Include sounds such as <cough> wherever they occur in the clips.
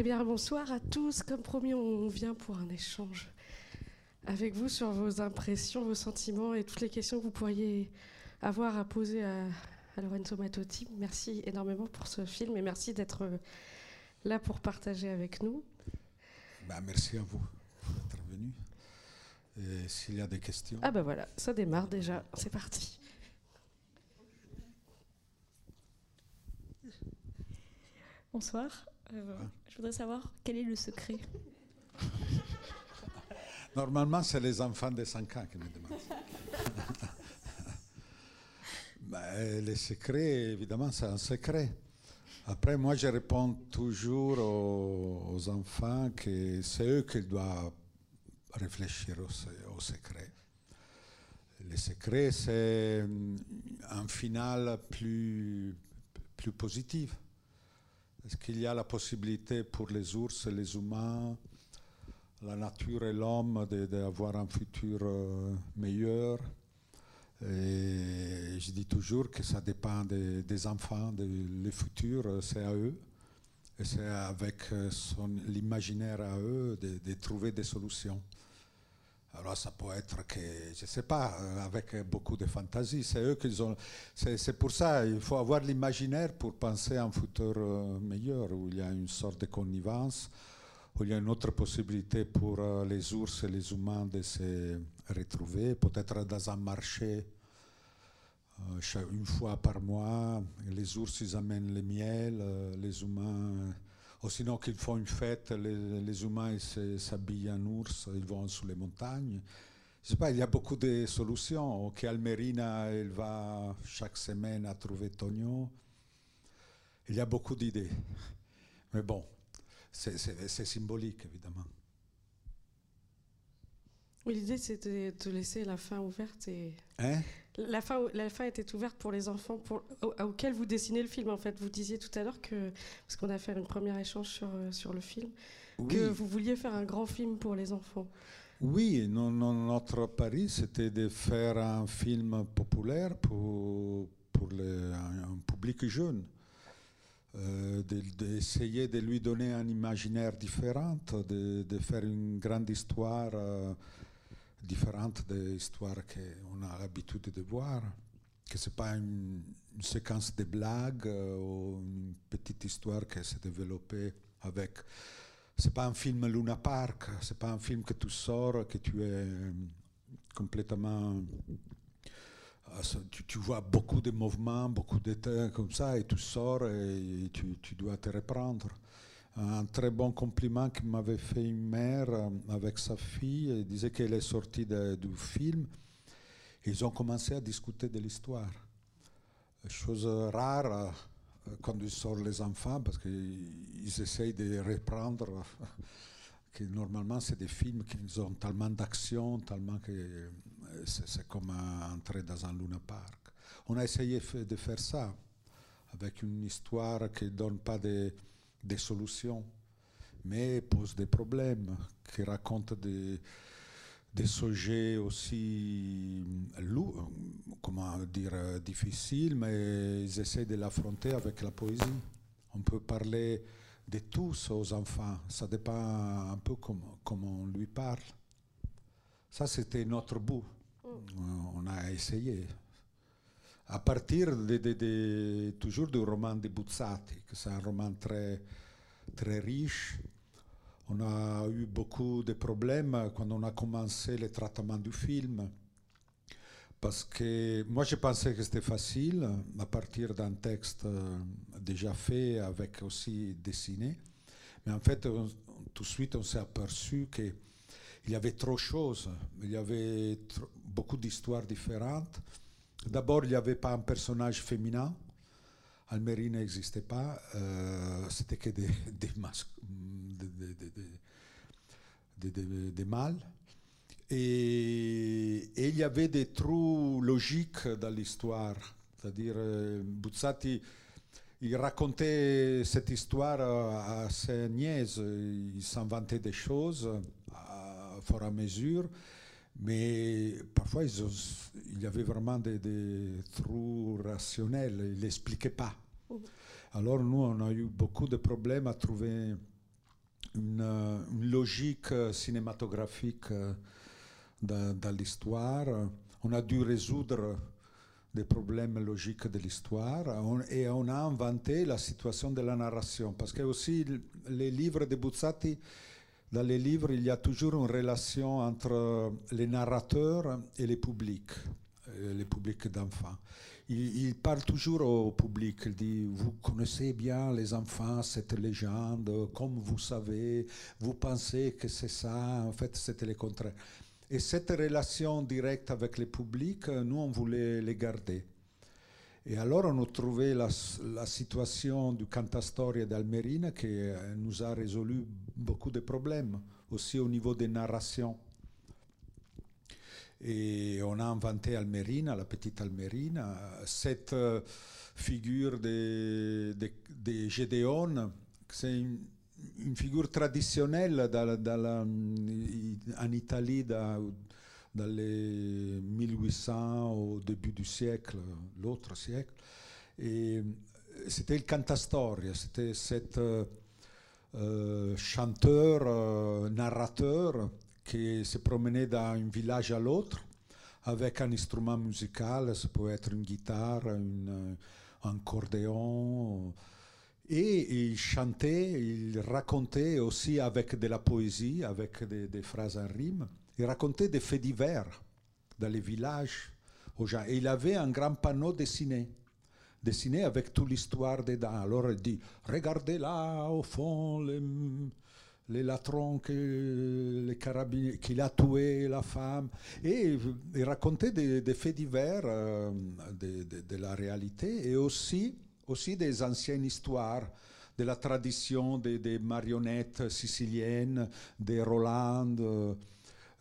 Eh bien, bonsoir à tous. Comme promis, on vient pour un échange avec vous sur vos impressions, vos sentiments et toutes les questions que vous pourriez avoir à poser à, Lorenzo Mattotti. Merci énormément pour ce film et merci d'être là pour partager avec nous. Bah, merci à vous d'être venu. S'il y a des questions. Ah ben voilà, ça démarre déjà. C'est parti. Bonsoir. Euh, je voudrais savoir quel est le secret. <laughs> Normalement, c'est les enfants de 5 ans qui me demandent. <laughs> ben, le secret, évidemment, c'est un secret. Après, moi, je réponds toujours aux, enfants que c'est eux qui doivent réfléchir au, au secret. Le secret, c'est un final plus, plus positif. Est-ce qu'il y a la possibilité pour les ours et les humains, la nature et l'homme d'avoir un futur euh, meilleur? Et je dis toujours que ça dépend des, enfants, le futur, c'est à eux. Et c'est avec euh, l'imaginaire à eux de, trouver des solutions. Alors ça peut être que, je ne sais pas, euh, avec beaucoup de fantaisie. C'est eux qui ont. C'est pour ça, il faut avoir l'imaginaire pour penser à un futur euh, meilleur, où il y a une sorte de connivence, où il y a une autre possibilité pour euh, les ours et les humains de se retrouver, peut-être dans un marché une fois par mois. Les ours, ils amènent le miel, les humains ou sinon qu'ils font une fête, les, humains s'habillent en ours, ils vont sous les montagnes. Je sais pas, il y a beaucoup de solutions. Ok, Almerina, elle va chaque semaine à trouver Tonio. Il y a beaucoup d'idées. Mais bon, c'est symbolique, évidemment. Oui, l'idée, c'était de laisser la fin ouverte et. Hein? La fin, la fin était ouverte pour les enfants pour, auxquels vous dessinez le film. En fait, vous disiez tout à l'heure que, parce qu'on a fait une première échange sur, euh, sur le film, que vous vouliez faire un grand film pour les enfants. Oui, notre pari, c'était de faire un film populaire pour, pour un, public jeune. Euh, d'essayer de, lui donner un imaginaire différent, de, de faire une grande histoire. Euh, différente des histoires qu'on a l'habitude de voir, que ce n'est pas une, séquence de blagues euh, ou une petite histoire qui s'est développée avec. C'est pas un film Luna Park, c'est pas un film que tu sors, que tu es euh, complètement. Euh, tu, vois beaucoup de mouvements, beaucoup de temps comme ça, et tu sors et tu dois te reprendre un très bon compliment que m'avait fait une mère euh, avec sa fille. Elle disait qu'elle est sortie du film. Ils ont commencé à discuter de l'histoire. Chose rare euh, quand ils sortent les enfants parce qu'ils essayent de reprendre. <laughs> que normalement, c'est des films qui ont tellement d'action, tellement que euh, c'est comme entrer dans un Luna Park. On a essayé de faire ça avec une histoire qui ne donne pas de des solutions, mais pose des problèmes, qui raconte des, des sujets aussi lourds, comment dire, difficiles, mais ils essaient de l'affronter avec la poésie. On peut parler de tous aux enfants, ça dépend un peu comment, comment on lui parle. Ça, c'était notre bout. Mm. On a essayé. À partir toujours du roman de Buzzati, que c'est un roman très, très riche. On a eu beaucoup de problèmes quand on a commencé le traitement du film. Parce que moi, je pensais que c'était facile à partir d'un texte euh, déjà fait, avec aussi dessiné. Mais en fait, tout de suite, on s'est aperçu qu'il y avait trop de choses. Il y avait beaucoup d'histoires différentes. D'abord, il n'y avait pas un personnage féminin. Almerie n'existait pas. Euh, c'était que des, <laughs> des, mâles. Et, il y avait des trous logiques dans l'histoire. C'est-à-dire, euh, Buzzati, il racontait cette histoire assez niaise. Il s'inventait des choses à fur et à mesure. Mais parfois, il y avait vraiment des, trous rationnels. Il n'expliquait pas. Oh. Alors, nous, on a eu beaucoup de problèmes à trouver une, logique cinématographique dans, dans l'histoire. On a dû résoudre des problèmes logiques de l'histoire et on a inventé la situation de la narration. Parce que aussi les livres de Buzzati, dans les livres, il y a toujours une relation entre les narrateurs et les publics, les publics d'enfants. Il, parle toujours au public, il dit, vous connaissez bien les enfants, cette légende, comme vous savez, vous pensez que c'est ça, en fait c'était le contraire. Et cette relation directe avec le public, nous, on voulait les garder. Et alors, on a trouvé la, situation du Cantastoria d'Almerina qui euh, nous a résolu beaucoup de problèmes, aussi au niveau des narrations. Et on a inventé Almerina, la petite Almerina, cette euh, figure de, de, de Gédéon, c'est une, figure traditionnelle dans, dans en Italie dans, les 1800 au début du siècle, l'autre siècle. Et c'était le cantastoria, c'était cet euh, chanteur, euh, narrateur qui se promenait d'un village à l'autre avec un instrument musical, ça peut être une guitare, un accordéon et il chantait, il racontait aussi avec de la poésie, avec des, phrases en rime. Il racontait des faits divers dans les villages aux gens. Et il avait un grand panneau dessiné, dessiné avec toute l'histoire dedans. Alors il dit Regardez là, au fond, les, les latrons qu'il a tué la femme. Et il racontait des, faits divers euh, de, de, la réalité et aussi aussi des anciennes histoires, de la tradition des, marionnettes siciliennes, des Roland, euh,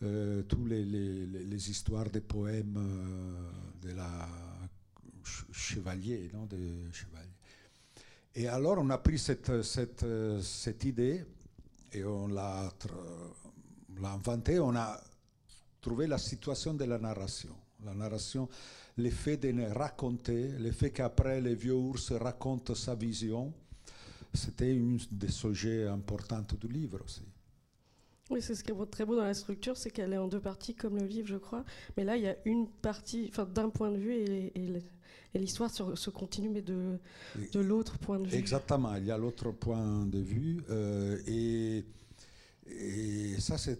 euh toutes les, histoires des poèmes euh, de la chevalier, non, de chevalier. Et alors on a pris cette, idée et on l'a inventée, on a trouvé la situation de la narration. La narration l'effet de raconter, l'effet qu'après le vieux ours raconte sa vision, c'était un des sujets importants du livre aussi. Oui, c'est ce qui est très beau dans la structure, c'est qu'elle est en deux parties comme le livre, je crois. Mais là, il y a une partie, enfin, d'un point de vue et, et l'histoire se, continue, mais de, de l'autre point de vue. Exactement, il y a l'autre point de vue. Euh, et, et ça, c'est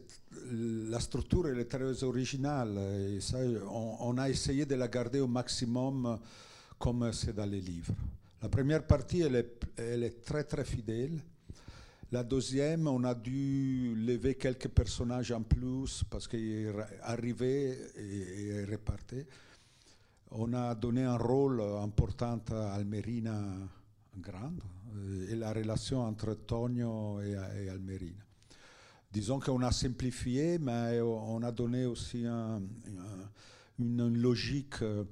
la structure elle est très originale et ça, on, a essayé de la garder au maximum comme c'est dans les livres. La première partie, elle est, elle est très très fidèle. La deuxième, on a dû lever quelques personnages en plus parce qu'ils arrivaient et, repartaient. On a donné un rôle important à Almerina Grande et la relation entre Tonio et, et Almerina. Disons qu'on a simplifié, mais on a donné aussi une logique euh,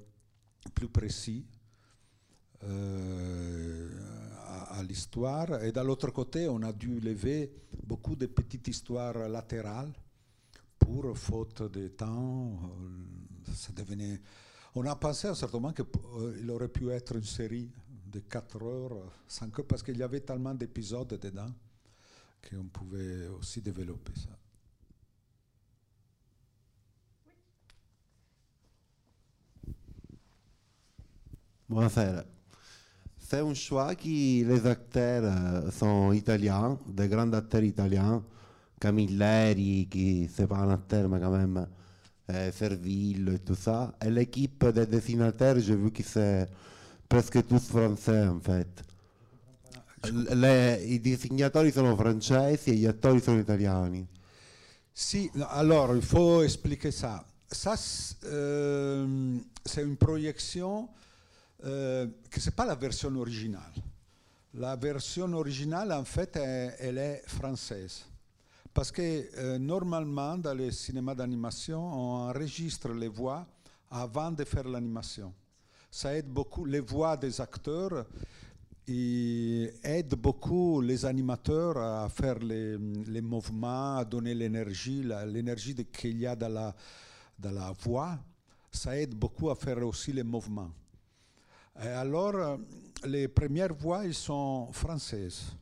plus précise euh, à, l'histoire. Et de l'autre côté, on a dû lever beaucoup de petites histoires latérales pour, faute de temps, euh, ça devenait... On a pensé à un certain moment qu'il aurait pu être une série de 4 heures, 5 heures, parce qu'il y avait tellement d'épisodes dedans qu'on pouvait aussi développer ça. Buonasera. C'est un choix qui les acteurs euh, sont italiens, des grands acteurs italiens, Camilleri, qui c'est pas un acteur, mais quand même euh, Serville et tout ça. Et l'équipe des dessinateurs, j'ai vu que c'est presque tous français en fait. Le, I disegnatori sono francesi e gli attori sono italiani. Sì, alors il faut expliquer ça. Ça, euh, c'est une projection euh, que c'est pas la version originale. La version originale, en fait, elle est française. Parce que euh, normalement, dans les cinémas d'animation, on enregistre les voix avant de faire l'animation. Ça aide beaucoup les voix des acteurs il aide beaucoup les animateurs à faire les, mouvements, à donner l'énergie, l'énergie qu'il y a dans la voix. Ça aide beaucoup à faire aussi les mouvements. Et alors, les premières voix, elles sont françaises.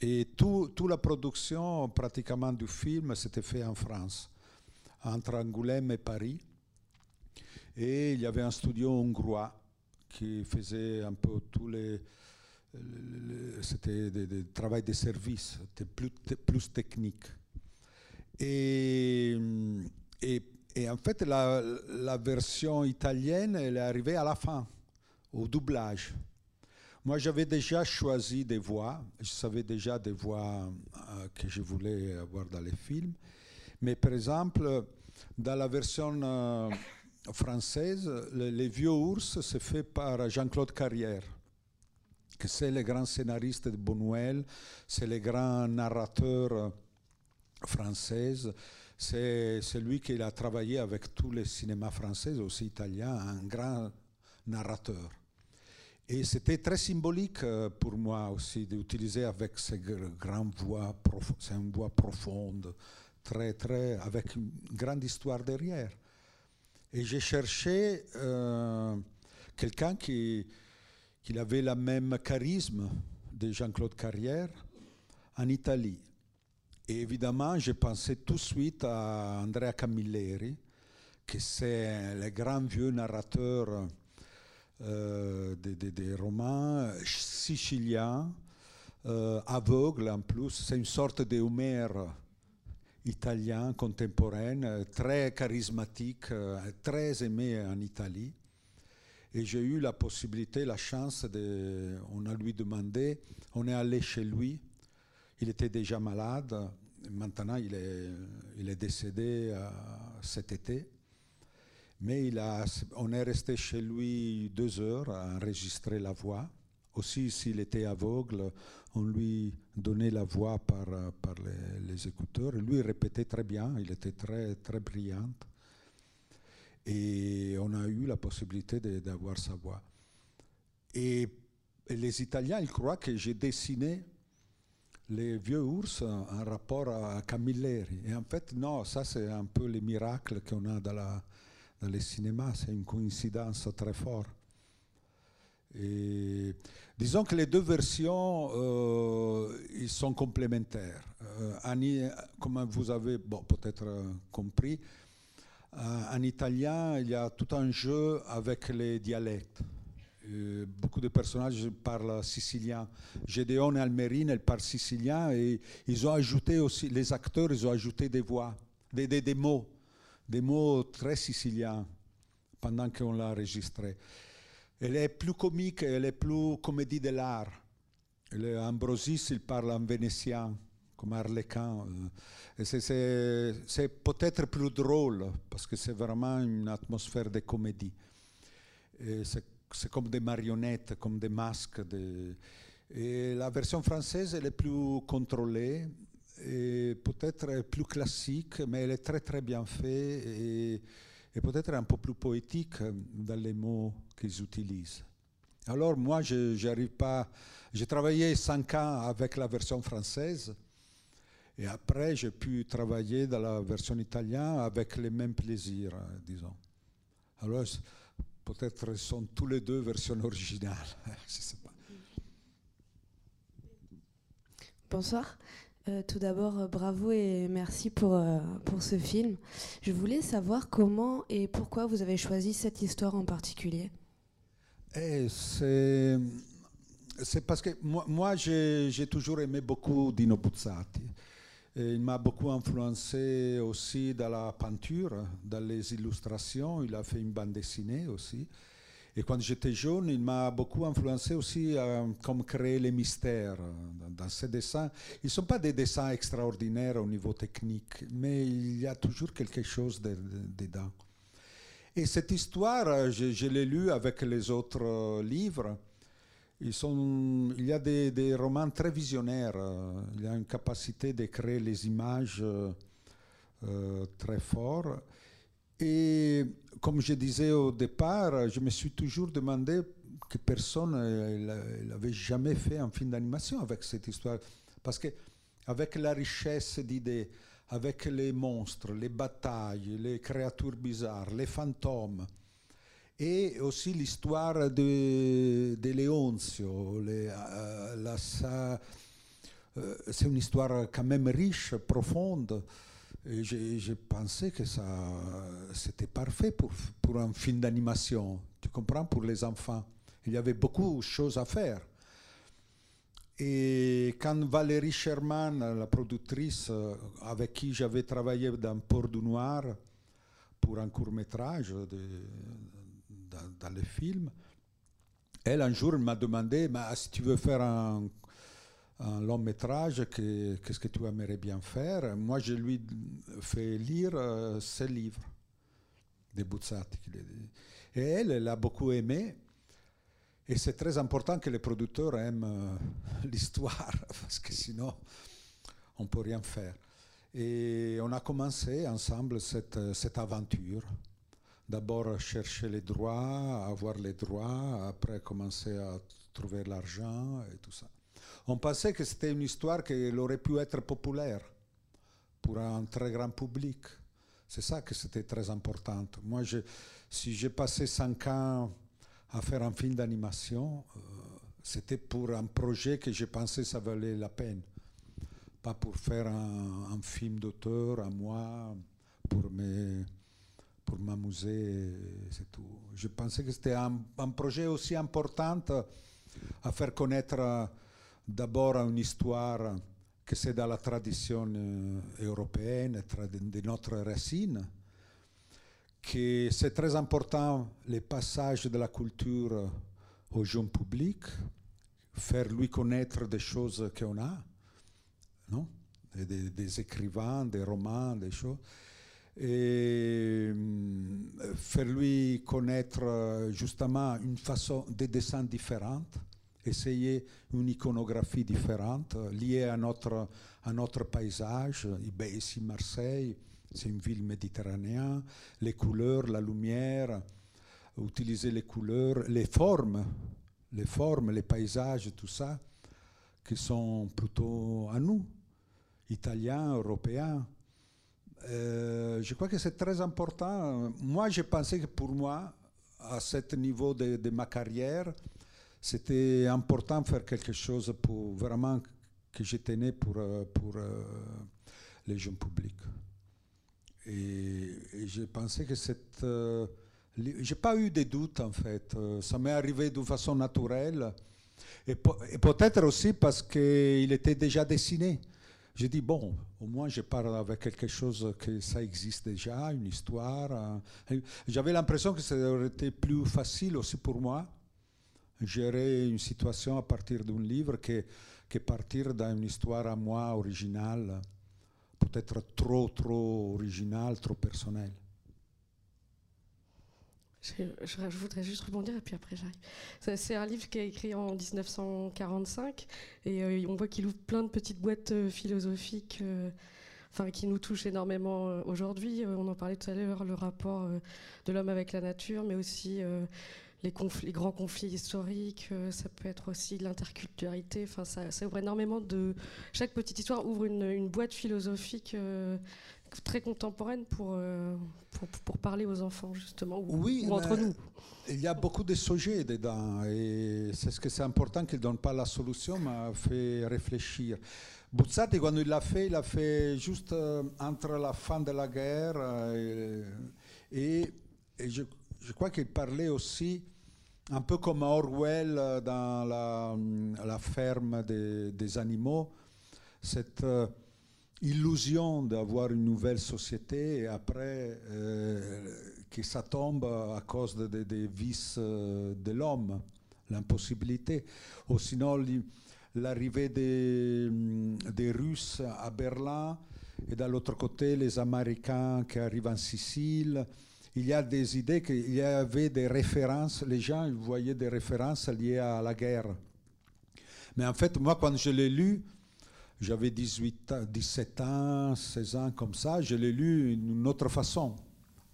Et toute la production pratiquement du film s'était fait en France, entre Angoulême et Paris. Et il y avait un studio hongrois qui faisait un peu tous les. Travail de service, plus, technique. Et, en fait, la, la version italienne, elle est arrivée à la fin, au doublage. Moi, j'avais déjà choisi des voix. Je savais déjà des voix euh, que je voulais avoir dans les films. Mais par exemple, dans la version euh, française, Les Vieux ours, c'est fait par Jean-Claude Carrière, que c'est le grand scénariste de Bonouel, c'est le grand narrateur français. C'est celui qui a travaillé avec tous les cinémas français, aussi italiens, un grand narrateur. Et c'était très symbolique euh, pour moi aussi d'utiliser avec ces grandes voix, une voix profonde, très, très, avec une grande histoire derrière. Et j'ai cherché euh, quelqu'un qui, qui avait le même charisme de Jean-Claude Carrière en Italie. Et évidemment, j'ai pensé tout de suite à Andrea Camilleri, qui c'est le grand vieux narrateur euh, des, romans siciliens, euh, aveugles en plus. C'est une sorte de italien contemporain, très charismatique, euh, très aimé en Italie. Et j'ai eu la possibilité, la chance. On a lui demandé, on est allé chez lui. Il était déjà malade. Maintenant, il est, il est décédé cet été. Mais il a, on est resté chez lui deux heures à enregistrer la voix. Aussi, s'il était aveugle, on lui donnait la voix par, par les, écouteurs. lui, il répétait très bien, il était très, très brillant. Et on a eu la possibilité d'avoir sa voix. Et, les Italiens, ils croient que j'ai dessiné les vieux ours en rapport à Camilleri. Et en fait, non, ça c'est un peu les miracles qu'on a dans la, dans les cinémas, c'est une coïncidence très forte. Disons que les deux versions euh, ils sont complémentaires. Euh, comme vous avez peut-être compris, euh, en italien, il y a tout un jeu avec les dialectes. beaucoup de personnages parlent sicilien. Gédéon et Almerine, parlent sicilien et ils ont ajouté aussi, les acteurs, ils ont ajouté des voix, des mots des mots très siciliens pendant qu'on l'a enregistré. Elle est plus comique, elle est plus comédie de l'art. Ambrosis, il parle en vénétien, comme Arlequin. C'est peut-être plus drôle, parce que c'est vraiment une atmosphère de comédie. C'est comme des marionnettes, comme des masques. La version française, elle est plus contrôlée, peut-être plus classique, mais elle est très très bien faite et, peut-être un peu plus poétique dans les mots qu'ils utilisent. Alors moi, je n'arrive pas. J'ai travaillé cinq ans avec la version française et après j'ai pu travailler dans la version italienne avec les mêmes plaisirs, disons. Alors peut-être sont tous les deux versions originales. <laughs> je sais pas. Bonsoir. Euh, tout d'abord, euh, bravo et merci pour, euh, pour ce film. Je voulais savoir comment et pourquoi vous avez choisi cette histoire en particulier. Eh, c'est, parce que moi, moi j'ai, toujours aimé beaucoup Dino Buzzati. il m'a beaucoup influencé aussi dans la peinture, dans les illustrations. Il a fait une bande dessinée aussi. Et quand j'étais jeune, il m'a beaucoup influencé aussi à comme créer les mystères dans, ces dessins. Ils ne sont pas des dessins extraordinaires au niveau technique, mais il y a toujours quelque chose dedans. Et cette histoire, je, l'ai lue avec les autres livres. Ils sont, il y a des, romans très visionnaires. Il y a une capacité de créer les images euh, très fortes. Et comme je disais au départ, je me suis toujours demandé que personne n'avait jamais fait un film d'animation avec cette histoire. Parce que avec la richesse d'idées, avec les monstres, les batailles, les créatures bizarres, les fantômes, et aussi l'histoire de, de Leonzio, les, euh, euh, c'est une histoire quand même riche, profonde. Et j'ai pensé que ça, c'était parfait pour, pour un film d'animation. Tu comprends, pour les enfants. Il y avait beaucoup de choses à faire. Et quand Valérie Sherman, la productrice euh, avec qui j'avais travaillé dans Port du Noir pour un court métrage dans, le film, elle un jour m'a demandé si tu veux faire un, long métrage, qu'est-ce que tu aimerais bien faire Moi, je lui fais lire euh, ses livres de Buzzati. Et elle, elle a beaucoup aimé. Et c'est très important que les producteurs aiment euh, <laughs> l'histoire, <laughs> parce que sinon, on ne peut rien faire. Et on a commencé ensemble cette, cette aventure. D'abord chercher les droits, avoir les droits, après commencer à trouver l'argent et tout ça. On pensait que c'était une histoire qui aurait pu être populaire pour un très grand public. C'est ça que c'était très important. Moi, je, si j'ai passé cinq ans à faire un film d'animation, euh, c'était pour un projet que j'ai pensé ça valait la peine. Pas pour faire un, film d'auteur à moi, pour pour m'amuser, c'est tout. Je pensais que c'était un, un, projet aussi important à faire connaître euh, d'abord une histoire que c'est dans la tradition euh, européenne, de notre racine, que c'est très important les passages de la culture au jeune public, faire lui connaître des choses qu'on a, non? Des, des, écrivains, des romans, des choses, et euh, faire lui connaître justement une façon de dessin différente, essayer une iconographie différente liée à notre, paysage, ici Marseille, c'est une ville méditerranéenne, les couleurs, la lumière, utiliser les couleurs, les formes, les formes, les paysages, tout ça, qui sont plutôt à nous, Italiens, Européens. Euh, je crois que c'est très important. Moi, j'ai pensé que pour moi, à ce niveau de ma carrière, c'était important de faire quelque chose pour vraiment que je tenais pour, euh, pour euh, les jeunes publics. Et, j'ai pensé que cette. Euh, j'ai pas eu de doutes en fait. Ça m'est arrivé de façon naturelle. Et, peut-être aussi parce qu'il était déjà dessiné. J'ai dit, bon, au moins je parle avec quelque chose que ça existe déjà, une histoire. J'avais l'impression que ça aurait été plus facile aussi pour moi, gérer une situation à partir d'un livre que, que partir d'une histoire à moi originale peut-être trop, trop original, trop personnel. Je, voudrais juste rebondir et puis après j'arrive. C'est un livre qui est écrit en 1945 et euh, on voit qu'il ouvre plein de petites boîtes euh, philosophiques euh, enfin, qui nous touchent énormément aujourd'hui. on en parlait tout à l'heure, le rapport de l'homme avec la nature, mais aussi les, les, grands conflits historiques, euh, ça peut être aussi l'interculturalité. Enfin, ça, ça, ouvre énormément de. Chaque petite histoire ouvre une, boîte philosophique euh, très contemporaine euh, pour, pour, parler aux enfants, justement, ou, oui, entre nous. Il y a beaucoup de sujets dedans, et c'est ce que c'est important qu'il ne donne pas la solution, mais fait réfléchir. Buzzati, quand il l'a fait, il l'a fait juste entre la fin de la guerre et, et, je, je, crois qu'il parlait aussi un peu comme Orwell euh, dans la, la ferme des, animaux, cette euh, illusion d'avoir une nouvelle société et après euh, que ça tombe à cause des de, vices de l'homme, l'impossibilité. Ou sinon l'arrivée des, des Russes à Berlin et de l'autre côté les Américains qui arrivent en Sicile il y a des idées qu'il y avait des références, les gens voyaient des références liées à la guerre. Mais en fait, moi, quand je l'ai lu, j'avais 18, 17 ans, 16 ans comme ça, je l'ai lu d'une autre façon,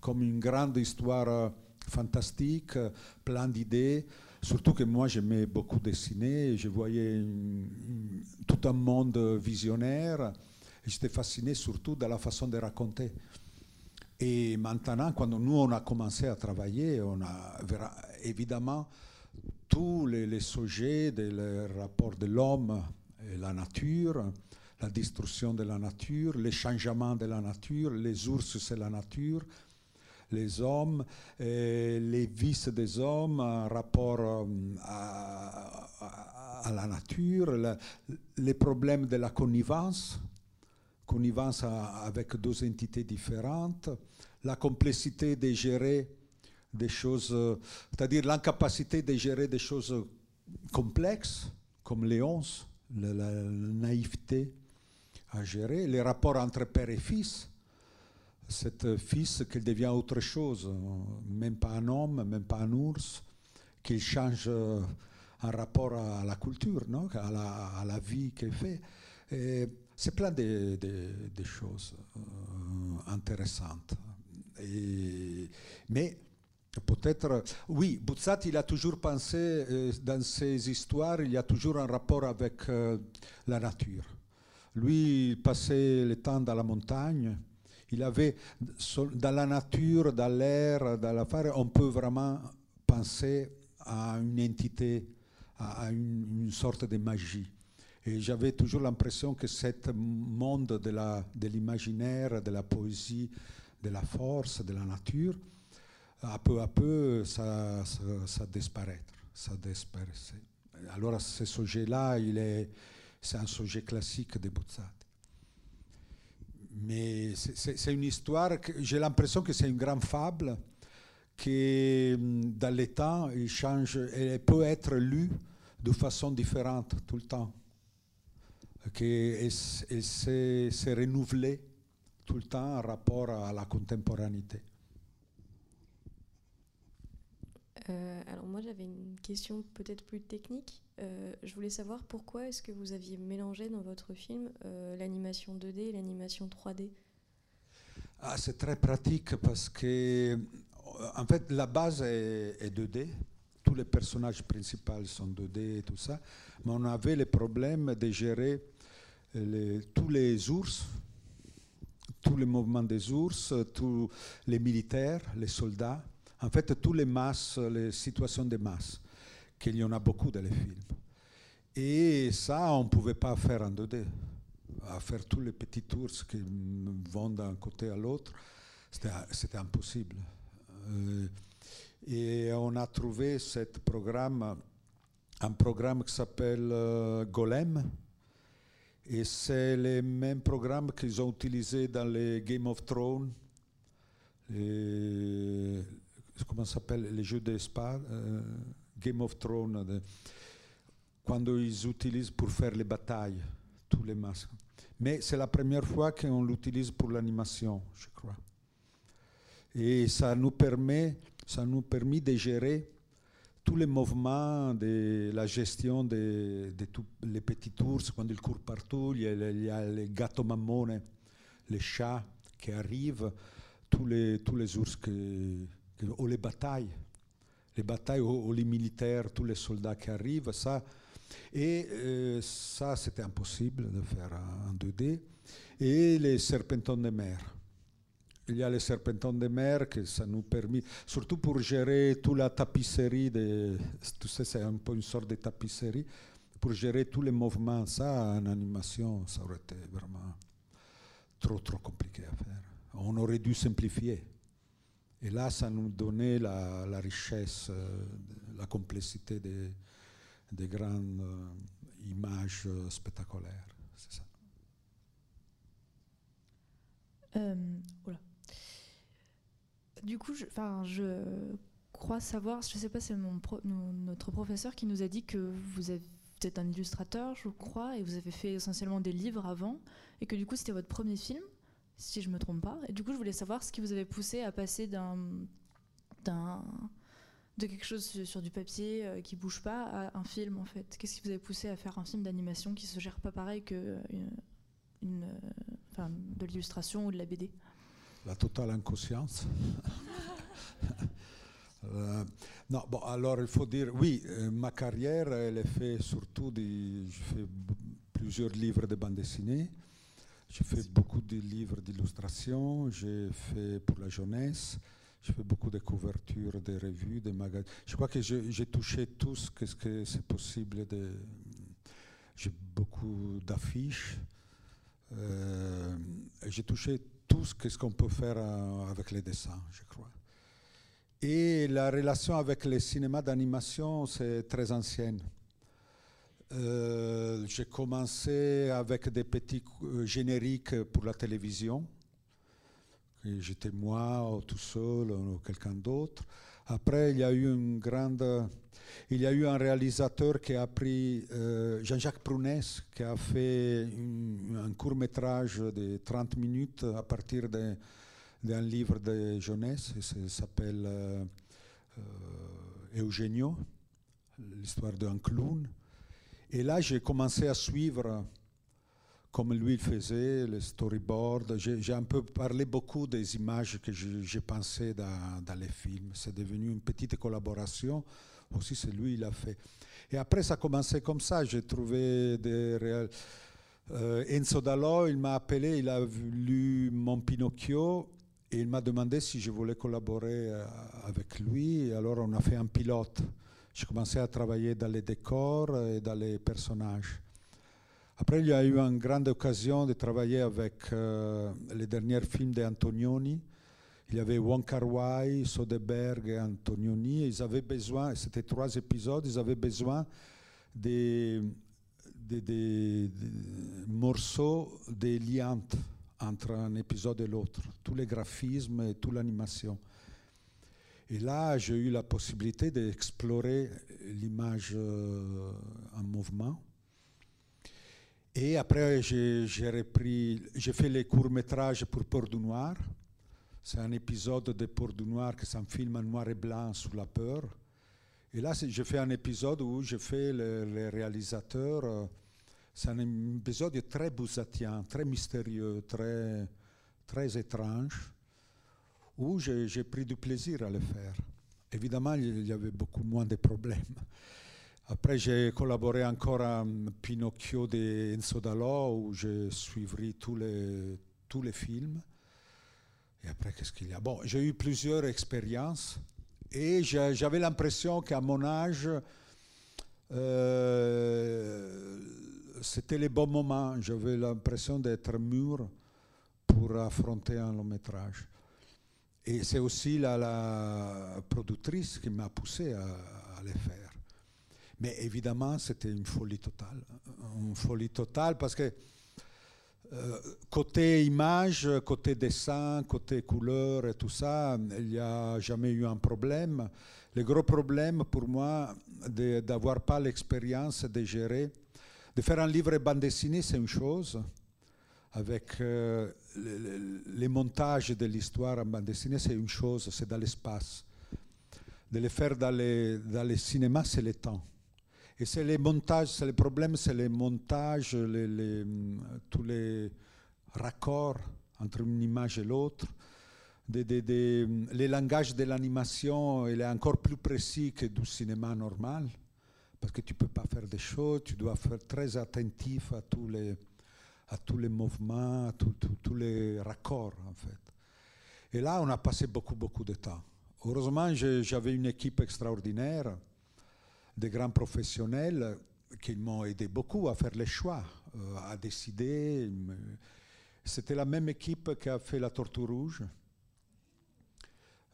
comme une grande histoire euh, fantastique, euh, plein d'idées. Surtout que moi, j'aimais beaucoup dessiner, je voyais tout un monde visionnaire, et j'étais fasciné surtout de la façon de raconter. Et maintenant, quand nous, on a commencé à travailler, on a évidemment tous les, sujets des rapports de l'homme la nature, la destruction de la nature, les changements de la nature, les ours c'est la nature, les hommes, les vices des hommes en rapport à, la nature, les problèmes de la connivence, connivence avec deux entités différentes, la complexité de gérer des choses, c'est-à-dire l'incapacité de gérer des choses complexes comme Léonce, la, naïveté à gérer, les rapports entre père et fils, cet fils qui devient autre chose, même pas un homme, même pas un ours, qu'il change en rapport à la culture, non à, la, à la vie qu'il fait. C'est plein de, choses euh, intéressantes. Mais peut-être, oui, Buzzati, il a toujours pensé, euh, dans ses histoires, il y a toujours un rapport avec euh, la nature. Lui, il passait le temps dans la montagne. Il avait, dans la nature, dans l'air, dans la on peut vraiment penser à une entité, à une sorte de magie. Et j'avais toujours l'impression que ce monde de l'imaginaire, de, la poésie, de la force, de la nature, à peu à peu, ça, ça, ça disparaît. Ça disparaissait. Alors ce sujet-là, est, c'est un sujet classique de Buzzati. Mais c'est une histoire, j'ai l'impression que c'est une grande fable, qui dans les temps, change, elle peut être lue de façon différente tout le temps. Qu'elle s'est renouvelée tout le temps en rapport à la contemporanéité. Euh, alors moi j'avais une question peut-être plus technique. Euh, je voulais savoir pourquoi est-ce que vous aviez mélangé dans votre film euh, l'animation 2D et l'animation 3D ah, C'est très pratique parce que en fait la base est, est, 2D. Tous les personnages principaux sont 2D et tout ça. Mais on avait le problème de gérer tous les ours, tous les mouvements des ours, tous les militaires, les soldats en fait, toutes les masses, les situations de masse, qu'il y en a beaucoup dans les films. Et ça, on ne pouvait pas faire en 2D. À faire tous les petits tours qui vont d'un côté à l'autre, c'était impossible. Euh, et on a trouvé ce programme, un programme qui s'appelle euh, Golem. Et c'est le même programme qu'ils ont utilisé dans les Game of Thrones. Et comment s'appelle, les jeux d'espace, euh, Game of Thrones, quand ils utilisent pour faire les batailles, tous les masques. Mais c'est la première fois qu'on l'utilise pour l'animation, je crois. Et ça nous permet, ça nous permet de gérer tous les mouvements de la gestion de, tous les petits ours, quand ils courent partout, il y a, les gâteaux mammone, les chats qui arrivent, tous les, tous ours ou les batailles, les batailles ou, les militaires, tous les soldats qui arrivent, ça. Et euh, ça, c'était impossible de faire en 2D. Et les serpentins de mer. Il y a les serpentins de mer que ça nous permet, surtout pour gérer toute la tapisserie, de, tu sais, c'est un peu une sorte de tapisserie, pour gérer tous les mouvements. Ça, en animation, ça aurait été vraiment trop, trop compliqué à faire. On aurait dû simplifier. Et là, ça nous donnait la, richesse, euh, la complexité des, des grandes euh, images euh, spectaculaires. C'est ça. voilà. Du coup, je, je crois savoir, je ne sais pas, c'est notre professeur qui nous a dit que vous êtes un illustrateur, je crois, et vous avez fait essentiellement des livres avant, et que du coup c'était votre premier film si je me trompe pas. Et du coup, je voulais savoir ce qui vous avait poussé à passer d'un, de quelque chose sur du papier euh, qui bouge pas à un film en fait. Qu'est-ce qui vous avait poussé à faire un film d'animation qui se gère pas pareil que une, enfin, de l'illustration ou de la BD La totale inconscience. <laughs> euh, non, bon, alors il faut dire, oui, euh, ma carrière, elle est faite surtout, de, je fais plusieurs livres de bande dessinée. J'ai fait beaucoup de livres d'illustration, j'ai fait pour la jeunesse, j'ai fait beaucoup de couvertures de revues, de magazines. Je crois que j'ai touché tout ce que c'est possible j'ai beaucoup d'affiches. Euh, j'ai touché tout ce qu'on peut faire euh, avec les dessins, je crois. Et la relation avec le cinéma d'animation, c'est très ancienne. Euh, j'ai commencé avec des petits génériques pour la télévision. J'étais moi, tout seul, ou quelqu'un d'autre. Après, il y a eu un réalisateur qui a pris, euh, Jean-Jacques Prunès, qui a fait un court métrage de 30 minutes à partir d'un livre de jeunesse, ça s'appelle euh, euh, Eugenio, l'histoire d'un clown. Et là, j'ai commencé à suivre comme lui il faisait, le storyboard. J'ai un peu parlé beaucoup des images que j'ai pensées dans, les films. C'est devenu une petite collaboration aussi c'est lui il a fait. Et après ça a commencé comme ça, j'ai trouvé des réels. Euh, Enzo Dallo, il m'a appelé, il a lu mon Pinocchio et il m'a demandé si je voulais collaborer euh, avec lui. Alors on a fait un pilote. J'ai commencé à travailler dans les décors et dans les personnages. Après, il y a eu une grande occasion de travailler avec euh, les derniers films d'Antonioni. Il y avait Wong Kar Wai, Soderbergh et Antonioni. Ils avaient besoin, c'était trois épisodes, ils avaient besoin des, morceaux des liens entre un épisode et l'autre, tous les graphismes et toute l'animation. Et là, j'ai eu la possibilité d'explorer l'image euh, en mouvement. Et après, j'ai repris, j'ai fait les courts-métrages pour Port du Noir. C'est un épisode de Port du Noir, que c'est un film en noir et blanc sur la peur. Et là, j'ai fait un épisode où je fais le, réalisateur. Euh, c'est un épisode très bousatien, très mystérieux, très, très étrange, où j'ai pris du plaisir à le faire. Évidemment, il y avait beaucoup moins de problèmes. Après, j'ai collaboré encore à Pinocchio de Enzo Dallo, où j'ai suivi tous les, tous les films. Et après, qu'est-ce qu'il y a? Bon, j'ai eu plusieurs expériences et j'avais l'impression qu'à mon âge, euh, c'était les bons moments. J'avais l'impression d'être mûr pour affronter un long métrage. Et c'est aussi la, productrice qui m'a poussé à, à, le faire. Mais évidemment, c'était une folie totale. Une folie totale parce que euh, côté image, côté dessin, côté couleur et tout ça, il n'y a jamais eu un problème. Le gros problème pour moi, d'avoir pas l'expérience de gérer, de faire un livre bande dessinée, c'est une chose. Avec euh, les, montages de l'histoire en bande dessinée, c'est une chose, c'est dans l'espace. De le faire dans les, dans les cinémas, c'est le temps. Et c'est les montages, c'est le problème, c'est les montages, les, tous les raccords entre une image et l'autre. les langages de l'animation, il est encore plus précis que du cinéma normal, parce que tu ne peux pas faire des choses, tu dois faire très attentif à tous les, à tous les mouvements, à tous les raccords, en fait. Et là, on a passé beaucoup, beaucoup de temps. Heureusement, j'avais une équipe extraordinaire des grands professionnels qui m'ont aidé beaucoup à faire les choix, euh, à décider. C'était la même équipe qui a fait la Tortue Rouge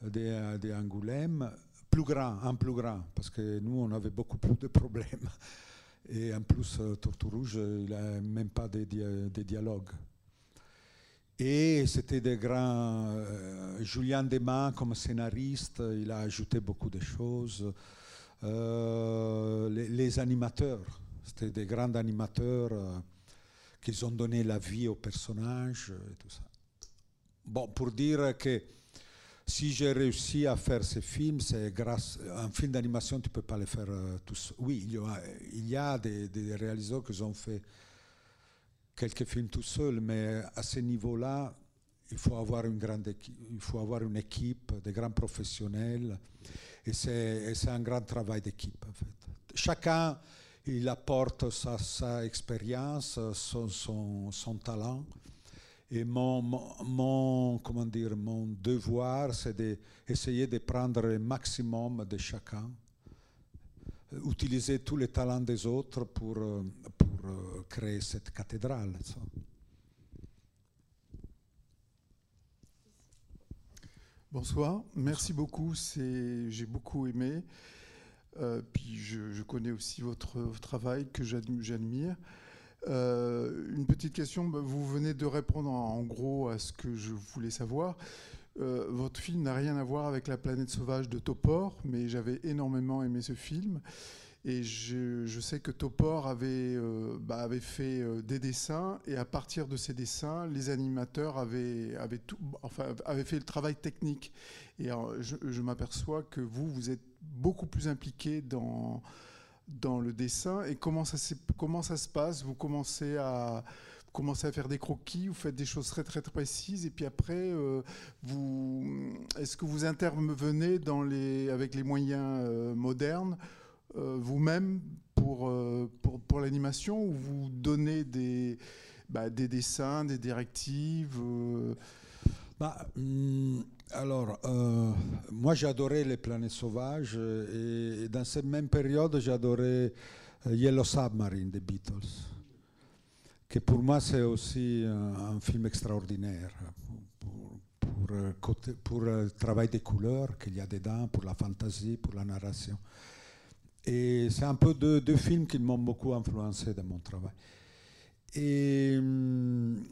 de, Angoulême, plus grand, un plus grand, parce que nous, on avait beaucoup plus de problèmes. Et en plus, euh, Tortue Rouge, il n'a même pas de, dialogue. Et c'était des grands. Euh, Julien Desmans, comme scénariste, il a ajouté beaucoup de choses. Euh, les, animateurs, c'était des grands animateurs euh, qui ont donné la vie aux personnages. Bon, pour dire que si j'ai réussi à faire ce film, c'est grâce un film d'animation, tu peux pas le faire euh, tous. Oui, il y a, des, réalisateurs qui ont fait quelques films tout seuls, mais à ce niveau-là, il faut avoir une grande il faut avoir une équipe, des grands professionnels. Et c'est un grand travail d'équipe. Chacun, il apporte sa, expérience, son, talent. Et mon, mon, comment dire, mon devoir, c'est d'essayer de prendre le maximum de chacun, utiliser tous les talents des autres pour, pour créer cette cathédrale. Bonsoir, merci beaucoup. J'ai beaucoup aimé. Euh, puis je, je connais aussi votre, votre travail que j'adm- j'admire. Euh, une petite question, bah, vous venez de répondre en, en gros à ce que je voulais savoir. Euh, votre film n'a rien à voir avec La planète sauvage de Topor, mais j'avais énormément aimé ce film. Et je, sais que Topor avait, euh, bah, fait euh, des dessins, et à partir de ces dessins, les animateurs avaient, fait le travail technique. Et je, m'aperçois que vous, vous êtes beaucoup plus impliqué dans, le dessin. Et comment ça, se passe? Vous commencez à faire des croquis, vous faites des choses très très, précises, et puis après, euh, est-ce que vous intervenez avec les moyens modernes? Vous-même pour, euh, pour, pour l'animation, ou vous donnez des, bah, des dessins, des directives euh, Bah, hum, alors, euh, moi j'adorais les planètes sauvages euh, et, dans cette même période j'adorais euh, Yellow Submarine des Beatles, que pour moi c'est aussi un, film extraordinaire pour, pour, euh, euh, le travail des couleurs qu'il y a dedans, pour la fantaisie, pour la narration. Et c'est un peu deux, films qui m'ont beaucoup influencé dans mon travail. Et hum,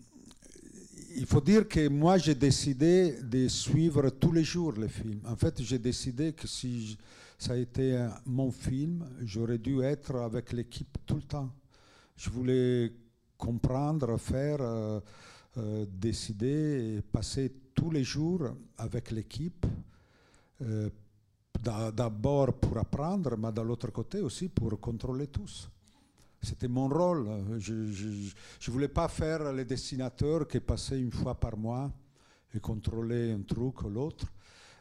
il faut dire que moi, j'ai décidé de suivre tous les jours les films. En fait, j'ai décidé que si ça a été euh, mon film, j'aurais dû être avec l'équipe tout le temps. Je voulais comprendre, faire, euh, euh, décider passer tous les jours avec l'équipe. D'abord pour apprendre, mais de l'autre côté aussi pour contrôler tous. C'était mon rôle. Je ne voulais pas faire le dessinateur qui passait une fois par mois et contrôlait un truc ou l'autre.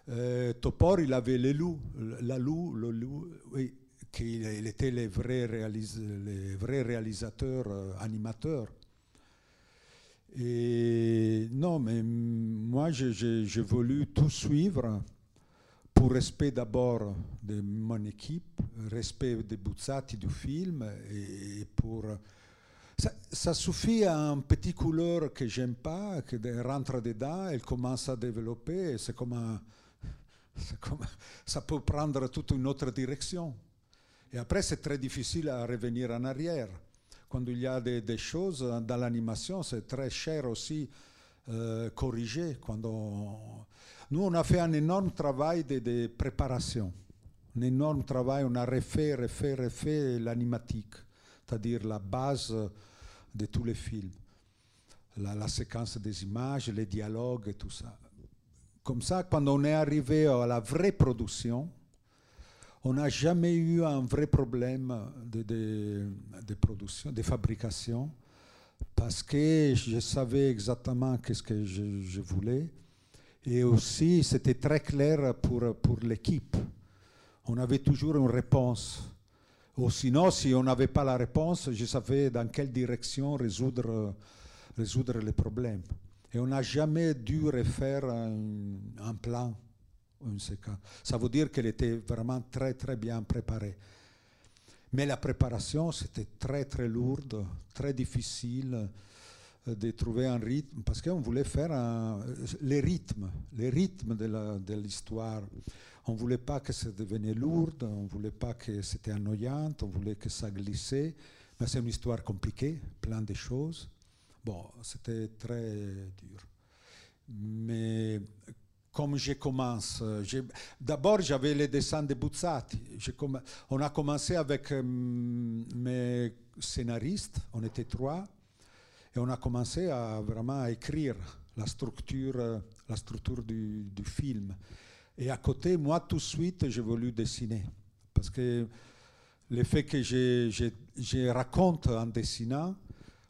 Euh, Topor, il avait les loups, la loup, le loup, oui, qui il était les vrais, réalis- les réalisateurs, euh, animateurs. Et non, mais moi, j'ai voulu tout suivre pour respect d'abord de mon équipe, respect des Buzzati du film et pour ça, suffit à un petit couleur que j'aime pas, de- rentre dedans, elle commence à développer, <laughs> c'est comme, ça peut prendre toute une autre direction. Et après, c'est très difficile à revenir en arrière. Quand il y a des, choses dans l'animation, c'est très cher aussi euh, corriger. Quand Nous, on a fait un énorme travail de, préparation. Un énorme travail, on a refait, refait, refait l'animatique, c'est-à-dire la base de tous les films. La, séquence des images, les dialogues et tout ça. Comme ça, quand on est arrivé à la vraie production, on n'a jamais eu un vrai problème de, production, de fabrication, parce que je savais exactement qu'est-ce que je voulais. Et aussi, c'était très clair pour, pour l'équipe. On avait toujours une réponse. Ou sinon, si on n'avait pas la réponse, je savais dans quelle direction résoudre, résoudre les problèmes. Et on n'a jamais dû refaire un, un plan. Ça veut dire qu'elle était vraiment très, très bien préparée. Mais la préparation, c'était très, très lourde, très difficile de trouver un rythme, parce qu'on voulait faire un- les rythmes, les rythmes de l'histoire. On ne voulait pas que ça devenait lourde, on ne voulait pas que c'était ennuyant, on voulait que ça glissait. Mais c'est une histoire compliquée, plein de choses. Bon, c'était très dur. Mais comme je commence, euh, d'abord j'avais les dessins de Buzzati. On a commencé avec euh, mes scénaristes, on était trois, et on a commencé à vraiment écrire la structure, euh, la structure du, film. Et à côté, moi, tout de suite, j'ai voulu dessiner. Parce que le fait que je- je raconte en dessinant,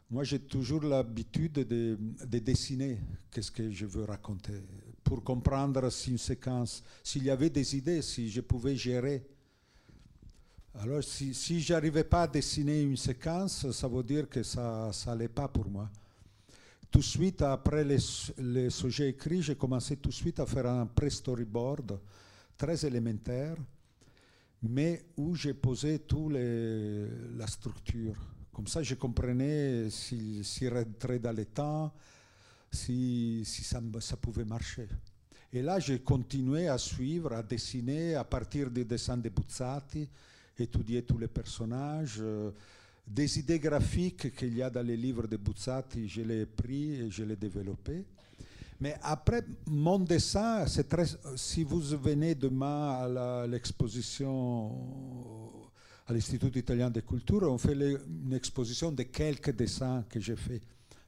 moi, j'ai toujours l'habitude de, de dessiner qu'est-ce que je veux raconter, pour comprendre si une séquence, s'il y avait des idées, si je pouvais gérer. Alors, si, si j'arrivais pas à dessiner une séquence, ça veut dire que ça n'allait pas pour moi. Tout de suite, après les, les sujets écrits, j'ai commencé tout de suite à faire un pré-storyboard très élémentaire, mais où j'ai posé toute la structure, Comme ça, je comprenais s'il si rentrait dans le temps, si, ça, ça, pouvait marcher. Et là, j'ai continué à suivre, à dessiner à partir des dessins de Buzzati, étudier tous les personnages. Euh, des idées graphiques qu'il y a dans les livres de Buzzati, je les ai pris et je les ai développés. Mais après, mon dessin. Si vous venez demain à l'exposition à l'Institut italien de culture, on fait une exposition de quelques dessins que j'ai fait.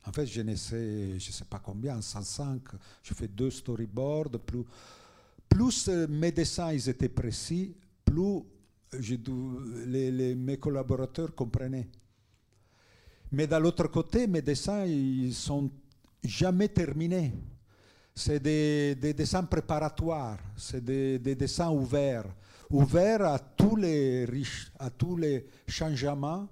En fait, je ne sais, je sais pas combien, 105. Je fais deux storyboards. Plus, plus euh, mes dessins étaient précis, plus les, mes collaborateurs comprenaient. Mais de l'autre côté, mes dessins, ils sont jamais terminés c'est des, dessins préparatoires, c'est des, dessins ouverts, ouverts à tous les riches, à tous les changements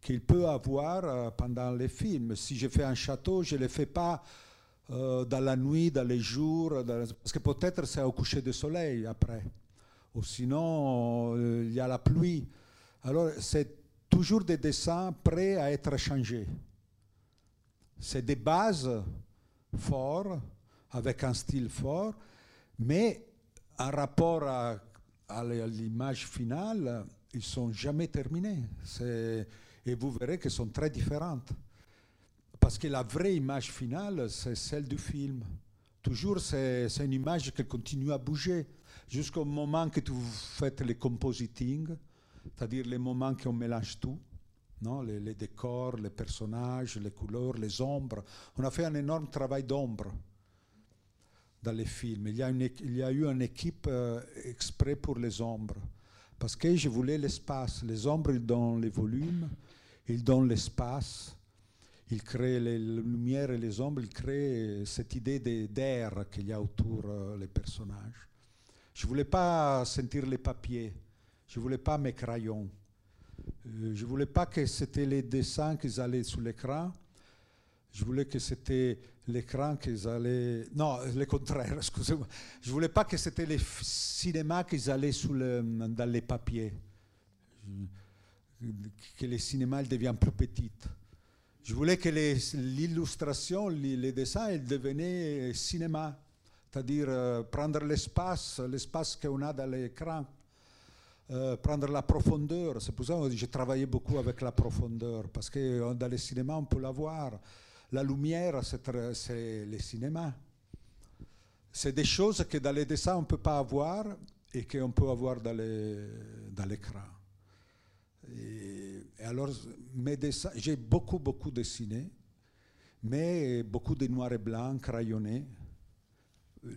qu'il peut avoir euh, pendant les films. Si je fais un château, je ne le fais pas euh, dans la nuit, dans les jours, parce que peut-être c'est au coucher du soleil après, ou sinon euh, il y a la pluie. Alors c'est toujours des dessins prêts à être changés. C'est des bases fortes avec un style fort, mais en rapport à, l'image finale, ils sont jamais terminés. Et vous verrez qu'elles sont très différentes. Parce que la vraie image finale, c'est celle du film. Toujours, c'est une image qui continue à bouger jusqu'au moment que vous faites le compositing, c'est-à-dire les moments qu'on mélange tout. Non? Les, les, décors, les personnages, les couleurs, les ombres. On a fait un énorme travail d'ombre dans les films. Il y a, il eu une équipe euh, exprès pour les ombres. Parce que je voulais l'espace. Les ombres, ils donnent les volumes, ils donnent l'espace, ils créent les lumières et les ombres, ils créent cette idée d'air qu'il y a autour des euh, personnages. Je ne voulais pas sentir les papiers, je ne voulais pas mes crayons. Euh, je ne voulais pas que c'était les dessins qui allaient sur l'écran, je voulais que c'était l'écran qu'ils allaient... Non, le contraire, <laughs> excusez-moi. Je voulais pas que c'était les cinémas qu'ils allaient le, dans les papiers. Que les cinémas deviennent plus petits. Je voulais que l'illustration, les, dessins, ils devenaient cinéma. C'est-à-dire euh, prendre l'espace, l'espace qu'on a dans l'écran. Euh, prendre la profondeur. C'est pour ça que j'ai travaillé beaucoup avec la profondeur, parce que euh, dans les cinémas, on peut la voir. La lumière, c'est le cinéma. C'est des choses que dans les dessins, on ne peut pas avoir et qu'on peut avoir dans l'écran. Alors, mes j'ai beaucoup, beaucoup dessiné, mais beaucoup de noir et blanc, crayonnés.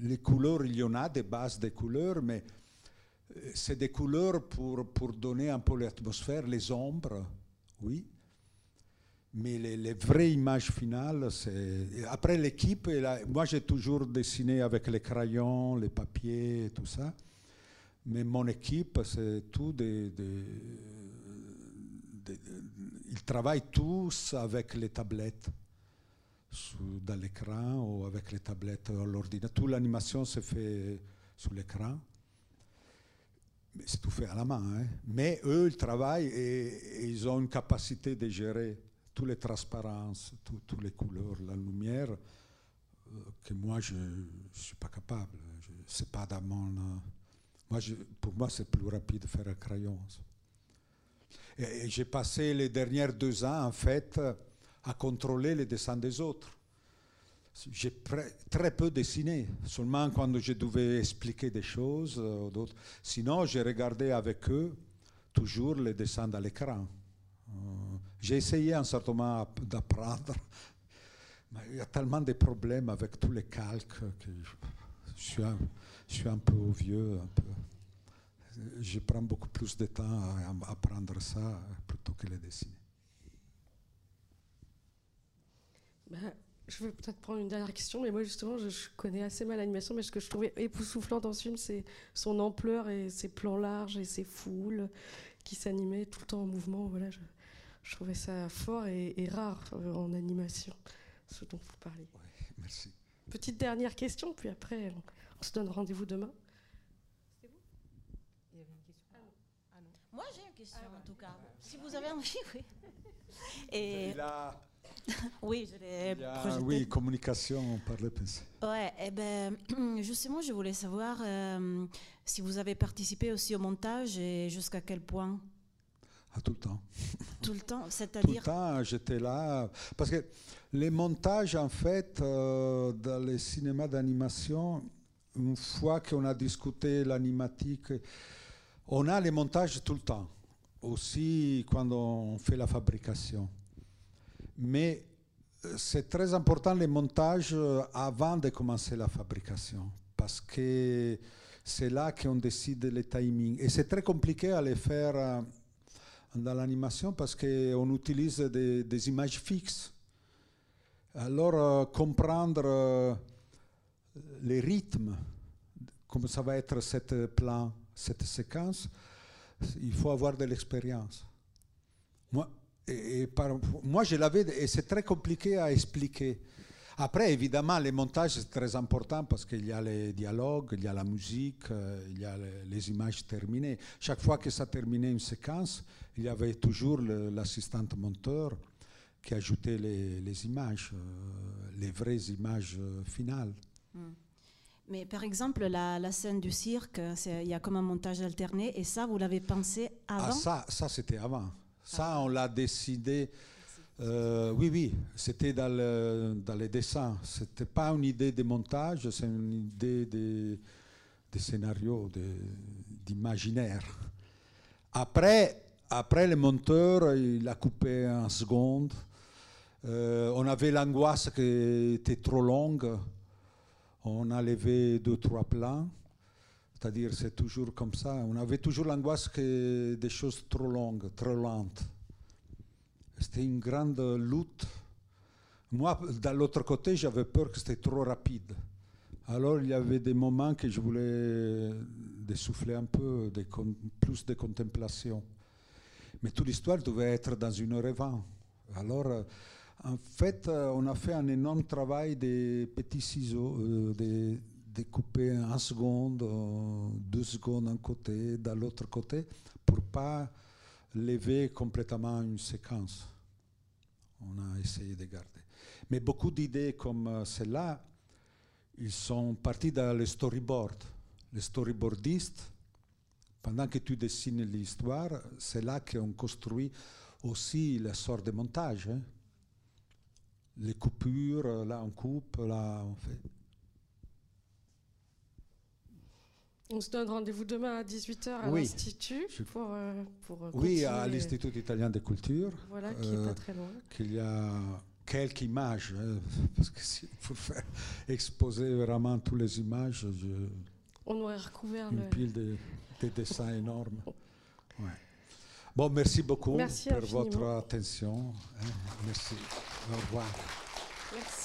Les couleurs, il y en a des bases de couleurs, mais euh, c'est des couleurs pour, pour donner un peu l'atmosphère, les ombres, oui. Mais les, vraies images finales, c'est. Après l'équipe, moi j'ai toujours dessiné avec les crayons, les papiers, tout ça. Mais mon équipe, c'est tout des, Ils travaillent tous avec les tablettes dans l'écran ou avec les tablettes à l'ordinateur. Toute l'animation se fait sur l'écran. Mais c'est tout fait à la main. Hein. Mais eux, ils travaillent et ils ont une capacité de gérer toutes les transparences, toutes les couleurs, la lumière, euh, que moi je ne suis pas capable. C'est pas dans mon. Euh, moi, pour moi, c'est plus rapide de faire un crayon. Et, j'ai passé les dernières deux ans, en fait, à contrôler les dessins des autres. J'ai très peu dessiné, seulement quand je devais expliquer des choses. Euh. Sinon, j'ai regardé avec eux toujours les dessins dans l'écran. J'ai essayé un certain moment d'apprendre, <laughs> mais il y a tellement de problèmes avec tous les calques que je suis un, je suis un peu vieux. Un peu. Je prends beaucoup plus de temps à apprendre ça plutôt que les dessiner. Bah, je vais peut-être prendre une dernière question, mais moi justement, je, connais assez mal l'animation, mais ce que je trouvais époustouflant dans ce film, c'est son ampleur et ses plans larges et ses foules qui s'animaient tout le temps en mouvement. Voilà, je, je trouvais ça fort et, rare euh, en animation, ce dont vous parlez. merci. Petite dernière question, puis après, on, se donne rendez-vous demain. C'est vous Il y avait une question. Ah non. Moi, j'ai une question, en tout cas. Si vous avez envie, oui. <laughs> Et Il a, <laughs> oui, je l'ai il a- projeté. oui, communication par les pensées. Ouais, eh ben, <clears throat> justement, je voulais savoir euh, si vous avez participé aussi au montage et jusqu'à quel point? À tout le temps. <laughs> Tout le temps, Tout le c'est-à-dire. temps, j'étais là. Parce que les montages, en fait, euh, dans les cinémas d'animation, une fois qu'on a discuté l'animatique, on a les montages tout le temps. Aussi quand on fait la fabrication. Mais euh, c'est très important les montages euh, avant de commencer la fabrication. Parce que c'est là qu'on décide les timings. Et c'est très compliqué à les faire. euh, dans l'animation parce qu'on utilise des, images fixes. Alors, comprendre euh, les rythmes, comment ça va être cette plan, cette séquence, il faut avoir de l'expérience. Moi, et, et par- moi, je l'avais, et c'est très compliqué à expliquer. Après, évidemment, les montages, c'est très important parce qu'il y a les dialogues, il y a la musique, euh, il y a les, les images terminées. Chaque fois que ça terminait une séquence, il y avait toujours l'assistante monteur qui ajoutait les, les images, euh, les vraies images euh, finales. Mais par exemple, la, la scène du cirque, il y a comme un montage alterné, et ça, vous l'avez pensé avant? Ah, ça, ça c'était avant. Ça, on l'a décidé. euh, oui, oui, c'était dans, le- dans les dessins. C'était pas une idée de montage, c'est une idée de, de scénario, d'imaginaire. Après, après, le monteur, il a coupé en seconde. Euh, on avait l'angoisse qui était trop longue. On a levé deux, trois plans. C'est-à-dire, c'est toujours comme ça. On avait toujours l'angoisse que des choses trop longues, trop lentes. C'était une grande lutte. Moi, de l'autre côté, j'avais peur que c'était trop rapide. Alors, il y avait des moments que je voulais de souffler un peu, plus de contemplation. Mais toute l'histoire devait être dans une heure vingt. Alors, euh, en fait, euh, on a fait un énorme travail des petits ciseaux, euh, découper en secondes, euh, deux secondes d'un côté, de l'autre côté, pour pas lever complètement une séquence. On a essayé de garder. Mais beaucoup d'idées comme euh, celle-là, ils sont partis dans le storyboard. Les storyboardistes, pendant que tu dessines l'histoire, c'est là qu'on construit aussi la sorte de montage. hein. Les coupures, euh, là on coupe, là on fait. On se donne rendez-vous demain à 18h à Oui. l'Institut pour, euh, pour euh, Oui, à l'Institut italien de culture, Voilà, qui est euh, pas très loin. qu'il y a quelques images, hein, <laughs> parce que si pour faire exposer vraiment toutes les images, je- On aurait recouvert une le. pile de, de dessins énormes. <laughs> Ouais. Bon, merci beaucoup Merci pour infiniment. votre attention. hein. Merci. Au revoir. Merci.